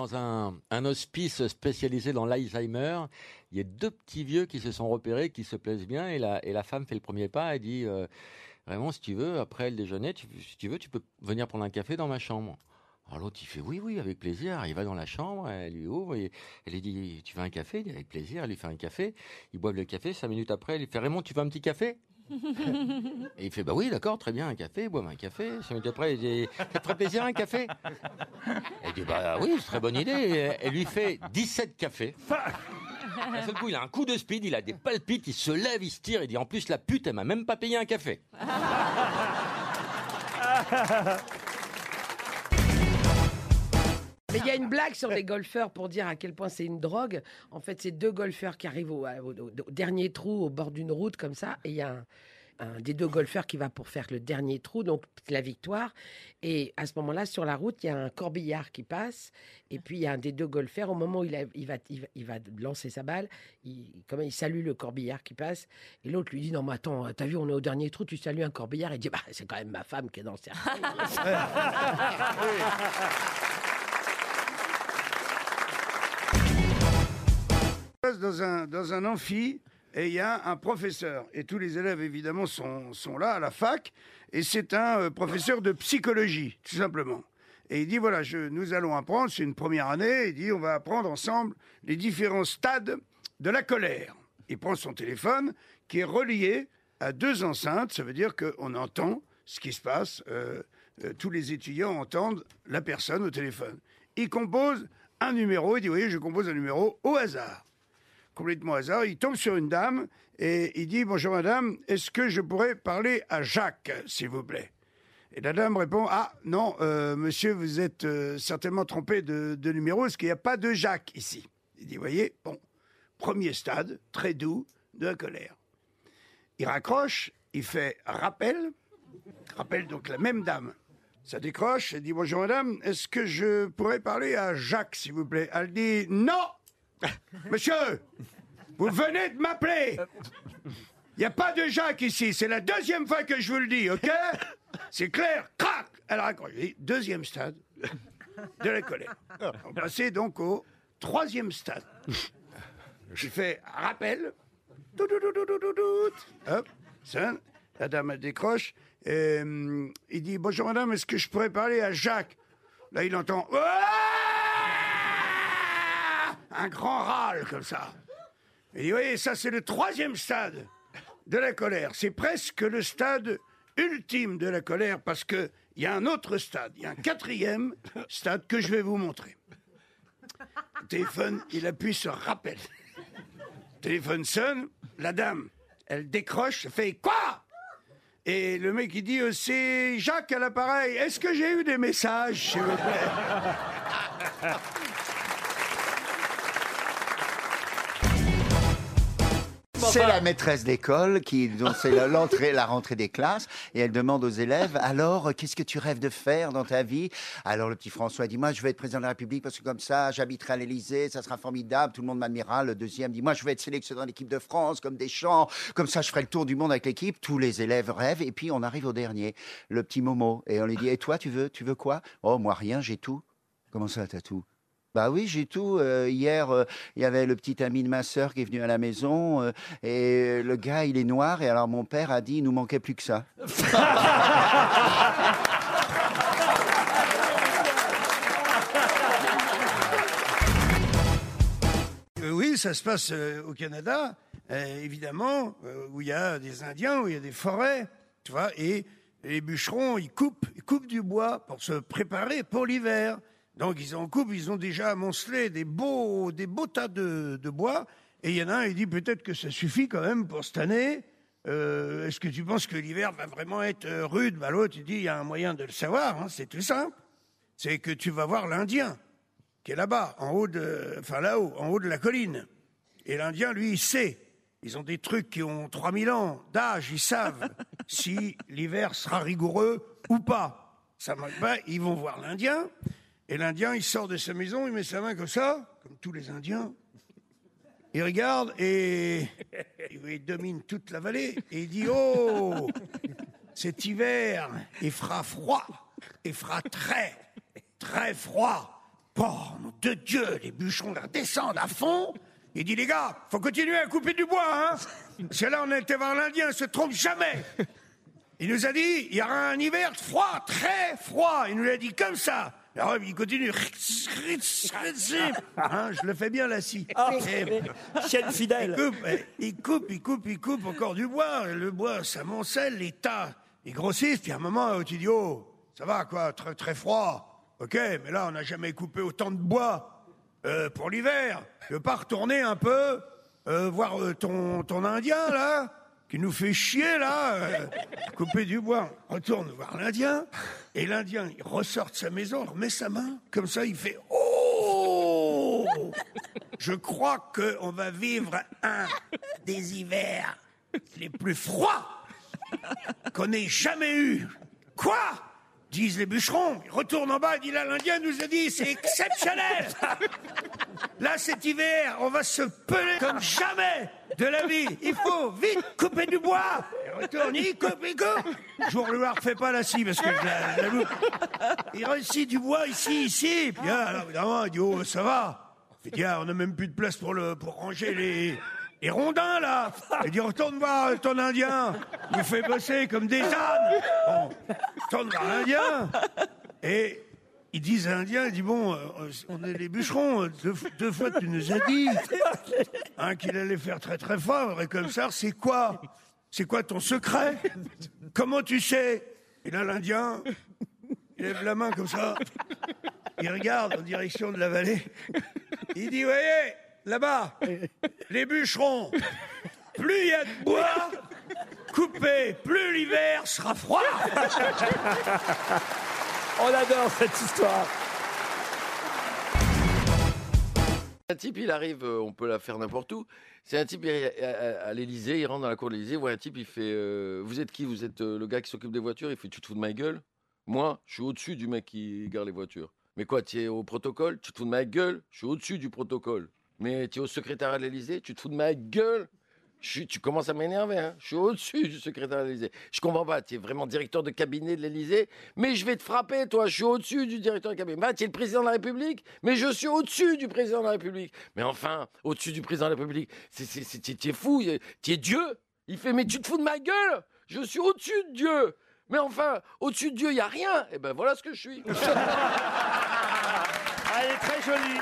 dans un, hospice spécialisé dans l'Alzheimer. Il y a deux petits vieux qui se sont repérés, qui se plaisent bien, et la, femme fait le premier pas et dit euh, Vraiment, si tu veux, après le déjeuner, tu- si tu veux, tu peux venir prendre un café dans ma chambre. Alors l'autre, il fait oui, oui, avec plaisir. Il va dans la chambre, elle lui ouvre, elle lui dit Tu veux un café? Il dit avec plaisir, elle lui fait un café. Ils boivent le café, cinq minutes après, elle lui fait Raymond, tu veux un petit café? Et il fait Bah oui, d'accord, très bien, un café, boivent un café. Cinq minutes après, dit Ça te ferait plaisir un café Elle dit Bah oui, c'est très bonne idée. Elle lui fait 17 cafés. D'un seul coup, il a un coup de speed, il a des palpites, il se lève, il se tire, il dit En plus, la pute, elle m'a même pas payé un café. Mais il y a une blague sur les golfeurs pour dire à quel point c'est une drogue. En fait, c'est deux golfeurs qui arrivent au, au- au- au dernier trou au bord d'une route comme ça. Et il y a un, un des deux golfeurs qui va pour faire le dernier trou, donc la victoire. Et à ce moment-là, sur la route, il y a un corbillard qui passe. Et puis il y a un des deux golfeurs, au moment où il, a- il va, il, va, il va lancer sa balle, il, comment, il salue le corbillard qui passe. Et l'autre lui dit Non, mais attends, t'as vu, on est au dernier trou, tu salues un corbillard. Il dit bah, C'est quand même ma femme qui est dans le cercueil. dans un, dans un amphi et il y a un professeur. Et tous les élèves, évidemment, sont, sont là à la fac. Et c'est un euh, professeur de psychologie, tout simplement. Et il dit, voilà, nous allons apprendre, c'est une première année, il dit, on va apprendre ensemble les différents stades de la colère. Il prend son téléphone qui est relié à deux enceintes, ça veut dire qu'on entend ce qui se passe, euh, euh, tous les étudiants entendent la personne au téléphone. Il compose un numéro, il dit, oui, je compose un numéro au hasard Il tombe sur une dame et il dit Bonjour madame, est-ce que je pourrais parler à Jacques, s'il vous plaît? Et la dame répond Ah non, euh, monsieur, vous êtes euh, certainement trompé de, de numéro, parce qu'il n'y a pas de Jacques ici. Il dit Voyez, bon, premier stade, très doux, de la colère. Il raccroche, il fait rappel, rappelle donc la même dame. Ça décroche, elle dit Bonjour madame, est-ce que je pourrais parler à Jacques, s'il vous plaît? Elle dit Non Monsieur, vous venez de m'appeler. Il n'y a pas de Jacques ici. C'est la deuxième fois que je vous le dis, ok? C'est clair. Crac Elle raccroche. Deuxième stade de la colère. On passait donc au troisième stade. Je fais rappel. Tout. Hop, ça. La dame décroche. Hum, il dit Bonjour madame, est-ce que je pourrais parler à Jacques Là, il entend Ah un grand râle comme ça. Il dit Oui, ça, c'est le troisième stade de la colère. C'est presque le stade ultime de la colère parce qu'il y a un autre stade, il y a un quatrième stade que je vais vous montrer. Téléphone, il appuie sur rappel. Téléphone sonne, la dame, elle décroche, elle fait Quoi? Et le mec, il dit euh, C'est Jacques à l'appareil, est-ce que j'ai eu des messages, s'il vous plaît? C'est la maîtresse d'école qui, dont c'est la- l'entrée, la rentrée des classes, et elle demande aux élèves alors, qu'est-ce que tu rêves de faire dans ta vie? Alors le petit François dit moi, je vais être président de la République parce que comme ça, j'habiterai à l'Élysée, ça sera formidable, tout le monde m'admirera. Le deuxième dit moi, je vais être sélectionné dans l'équipe de France comme Deschamps, comme ça, je ferai le tour du monde avec l'équipe. Tous les élèves rêvent, et puis on arrive au dernier, le petit Momo, et on lui dit et toi, tu veux, tu veux quoi Oh moi rien, j'ai tout. Comment ça, t'as tout? Bah oui, j'ai tout. Euh, hier, euh, il y avait le petit ami de ma sœur qui est venu à la maison euh, et le gars, il est noir et alors mon père a dit, il nous manquait plus que ça. Oui, ça se passe au Canada, évidemment, où il y a des Indiens, où il y a des forêts, tu vois, et les bûcherons, ils coupent, ils coupent du bois pour se préparer pour l'hiver. Donc ils en coupent, ils ont déjà amoncelé des beaux, des beaux tas de, de bois, et il y en a un, il dit peut-être que ça suffit quand même pour cette année. Euh, Est-ce que tu penses que l'hiver va vraiment être euh, rude? Bah, L'autre, il dit, il y a un moyen de le savoir, hein, c'est tout simple. C'est que tu vas voir l'Indien qui est là-bas, en haut de, enfin là-haut, en haut de la colline. Et l'Indien, lui, il sait. Ils ont des trucs qui ont 3000 ans d'âge, ils savent si l'hiver sera rigoureux ou pas. Ça marche pas, ils vont voir l'Indien. Et l'Indien, il sort de sa maison, il met sa main comme ça, comme tous les Indiens. Il regarde et il domine toute la vallée. Et il dit Oh, cet hiver, il fera froid. Il fera très, très froid. Bon, nom de Dieu, les bûcherons descendent à fond. Il dit, les gars, faut continuer à couper du bois, hein que là, on été voir l'Indien, il se trompe jamais. Il nous a dit, il y aura un hiver froid, très froid. Il nous l'a dit comme ça. Alors, il continue. Hein, je le fais bien, la scie. Et- Chienne il fidèle. coupe, eh, il coupe, il coupe, il coupe encore du bois. Le bois, ça moncelle, les tas, ils grossissent. Puis à un moment, euh, tu dis, oh, ça va quoi, très, très froid. Ok, mais là, on n'a jamais coupé autant de bois euh, pour l'hiver. Tu veux pas retourner un peu, euh, voir euh, ton, ton Indien, là? Qui nous fait chier là, euh, couper du bois. Retourne voir l'Indien, et l'Indien il ressort de sa maison, remet sa main, comme ça il fait Oh je crois qu'on va vivre un des hivers les plus froids qu'on ait jamais eu. Quoi? disent les bûcherons. Ils retournent en bas, dit là, l'Indien nous a dit, c'est exceptionnel. Là, cet hiver, on va se peler comme jamais de la vie. Il faut vite couper du bois. Il retourne, il coupe, il coupe. Je vous le refais pas la scie parce que je la, la loupe. Il réussit du bois ici, ici. Puis là, alors, évidemment, il dit, oh, ça va. Il dit, ah, on n'a même plus de place pour, le, pour ranger les, les rondins, là. Il dit, retourne voir ton Indien. Il nous fait bosser comme des ânes. Bon, retourne voir l'Indien. Et ils disent à l'Indien, il dit, bon, euh, on est les bûcherons. Deux, deux fois, tu nous as dit hein, qu'il allait faire très très fort. Et comme ça, c'est quoi? C'est quoi ton secret? Comment tu sais? Et là, l'Indien, il lève la main comme ça. Il regarde en direction de la vallée. Il dit, voyez, là-bas, les bûcherons, plus il y a de bois coupé, plus l'hiver sera froid. On adore cette histoire. Un type, il arrive, euh, on peut la faire n'importe où. C'est un type il à- à l'Elysée, il rentre dans la cour de l'Elysée, voit un type, il fait euh, Vous êtes qui? Vous êtes euh, le gars qui s'occupe des voitures? Il fait Tu te fous de ma gueule? Moi, je suis au-dessus du mec qui garde les voitures. Mais quoi, tu es au protocole? Tu te fous de ma gueule? Je suis au-dessus du protocole. Mais tu es au secrétariat de l'Elysée Tu te fous de ma gueule? Tu commences à m'énerver, hein. je suis au-dessus du secrétaire de l'Élysée. Je comprends pas, tu es vraiment directeur de cabinet de l'Élysée, mais je vais te frapper, toi, je suis au-dessus du directeur de cabinet. Bah, tu es le président de la République, mais je suis au-dessus du président de la République. Mais enfin, au-dessus du président de la République, tu es fou, tu es Dieu. Il fait, mais tu te fous de ma gueule Je suis au-dessus de Dieu. Mais enfin, au-dessus de Dieu, il n'y a rien. Et ben voilà ce que je suis. Ah, Elle est très jolie.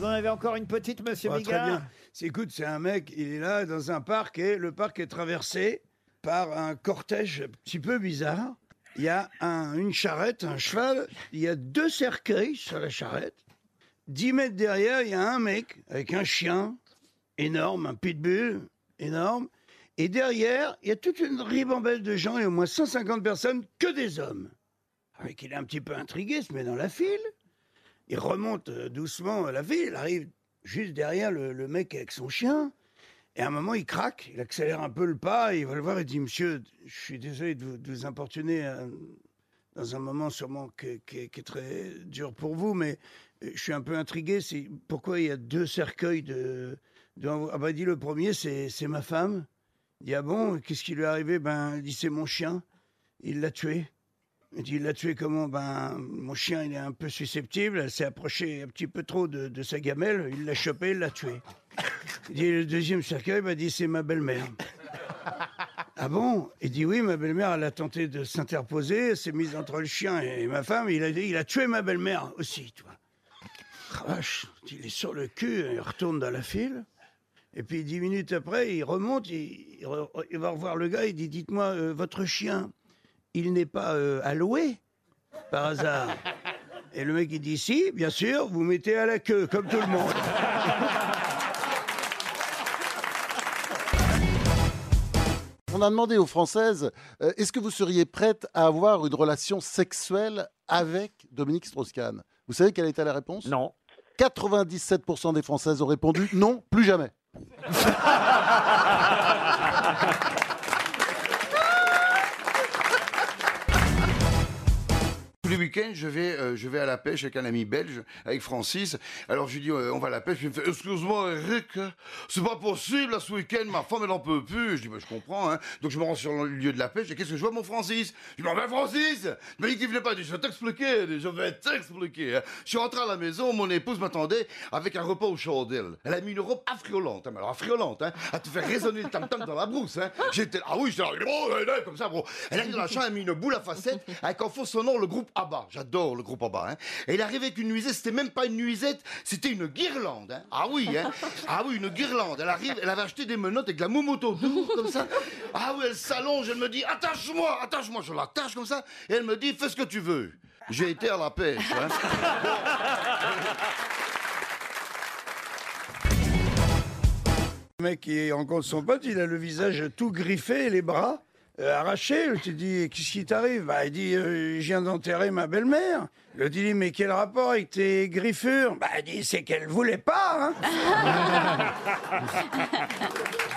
Vous en avez encore une petite, monsieur Ah, Bigard très bien. C'est- Écoute, c'est un mec, il est là dans un parc et le parc est traversé par un cortège un petit peu bizarre. Il y a un- une charrette, un cheval, il y a deux cercueils sur la charrette. Dix mètres derrière, il y a un mec avec un chien énorme, un pitbull énorme. Et derrière, il y a toute une ribambelle de gens et au moins 150 personnes, que des hommes. Avec il est un petit peu intrigué, il se met dans la file. Il remonte euh, doucement à la ville, il arrive juste derrière le, mec avec son chien. Et à un moment, il craque, il accélère un peu le pas, il va le voir et dit Monsieur, je suis désolé de vous, importuner euh, dans un moment sûrement qui, est- très dur pour vous, mais euh, je suis un peu intrigué. C'est pourquoi il y a deux cercueils de. de ah bah, dit le premier, c'est ma femme. Il dit Ah bon, qu'est-ce qui lui est arrivé? Ben, il dit C'est mon chien, il l'a tué. Il dit, il l'a tué comment Ben, mon chien, il est un peu susceptible. Elle s'est approchée un petit peu trop de, sa gamelle. Il l'a chopé, il l'a tué. Il dit, le deuxième cercueil, m'a dit, c'est ma belle-mère. ah bon? Il dit, oui, ma belle-mère, elle a tenté de s'interposer. Elle s'est mise entre le chien et ma femme. Il a dit, il a tué ma belle-mère aussi, tu vois. Ah, il est sur le cul, il retourne dans la file. Et puis dix minutes après, il remonte, il, il va revoir le gars, il dit, dites-moi, euh, votre chien, il n'est pas euh, alloué par hasard Et le mec il dit si, bien sûr, vous mettez à la queue comme tout le monde. On a demandé aux Françaises euh, est-ce que vous seriez prête à avoir une relation sexuelle avec Dominique Strauss-Kahn? Vous savez quelle était la réponse? Non. 97% des Françaises ont répondu non, plus jamais. je vais, euh, je vais à la pêche avec un ami belge, avec Francis. Alors je lui dis, euh, on va à la pêche. Il me fait, excuse-moi, Eric, c'est pas possible, là, ce week-end, ma femme, elle en peut plus. Je dis, bah, je comprends, hein. Donc je me rends sur le lieu de la pêche, et qu'est-ce que je vois, mon Francis? Je dis, ben Francis Il m'a dit venait pas. Je vais t'expliquer, je vais t'expliquer. hein. Je suis rentré à la maison, mon épouse m'attendait avec un repas aux chandelles. Elle a mis une robe affriolante, hein, mais alors affriolante, hein, à te faire résonner le tam-tam dans la brousse, hein. J'étais, ah oui, j'étais là, oh, comme ça, bro. Elle arrive dans la chambre, elle a mis une boule à facettes, avec en faux sonore le groupe ABBA. J'adore le groupe ABBA, hein. Et elle arrive avec une nuisette, c'était même pas une nuisette, c'était une guirlande, hein. Ah oui, hein. Ah oui, une guirlande. Elle arrive, elle avait acheté des menottes avec de la moumoute autour, comme ça. Ah oui, elle s'allonge, elle me dit, attache-moi, attache-moi. Je l'attache comme ça, et elle me dit, fais ce que tu veux. J'ai été à la pêche, hein. Le mec qui rencontre son pote, il a le visage tout griffé, et les bras euh, arrachés. Le tu dis, qu'est-ce qui t'arrive Bah, il dit, euh, je viens d'enterrer ma belle-mère. Le dit, mais quel rapport avec tes griffures Bah, il dit, c'est qu'elle voulait pas. hein.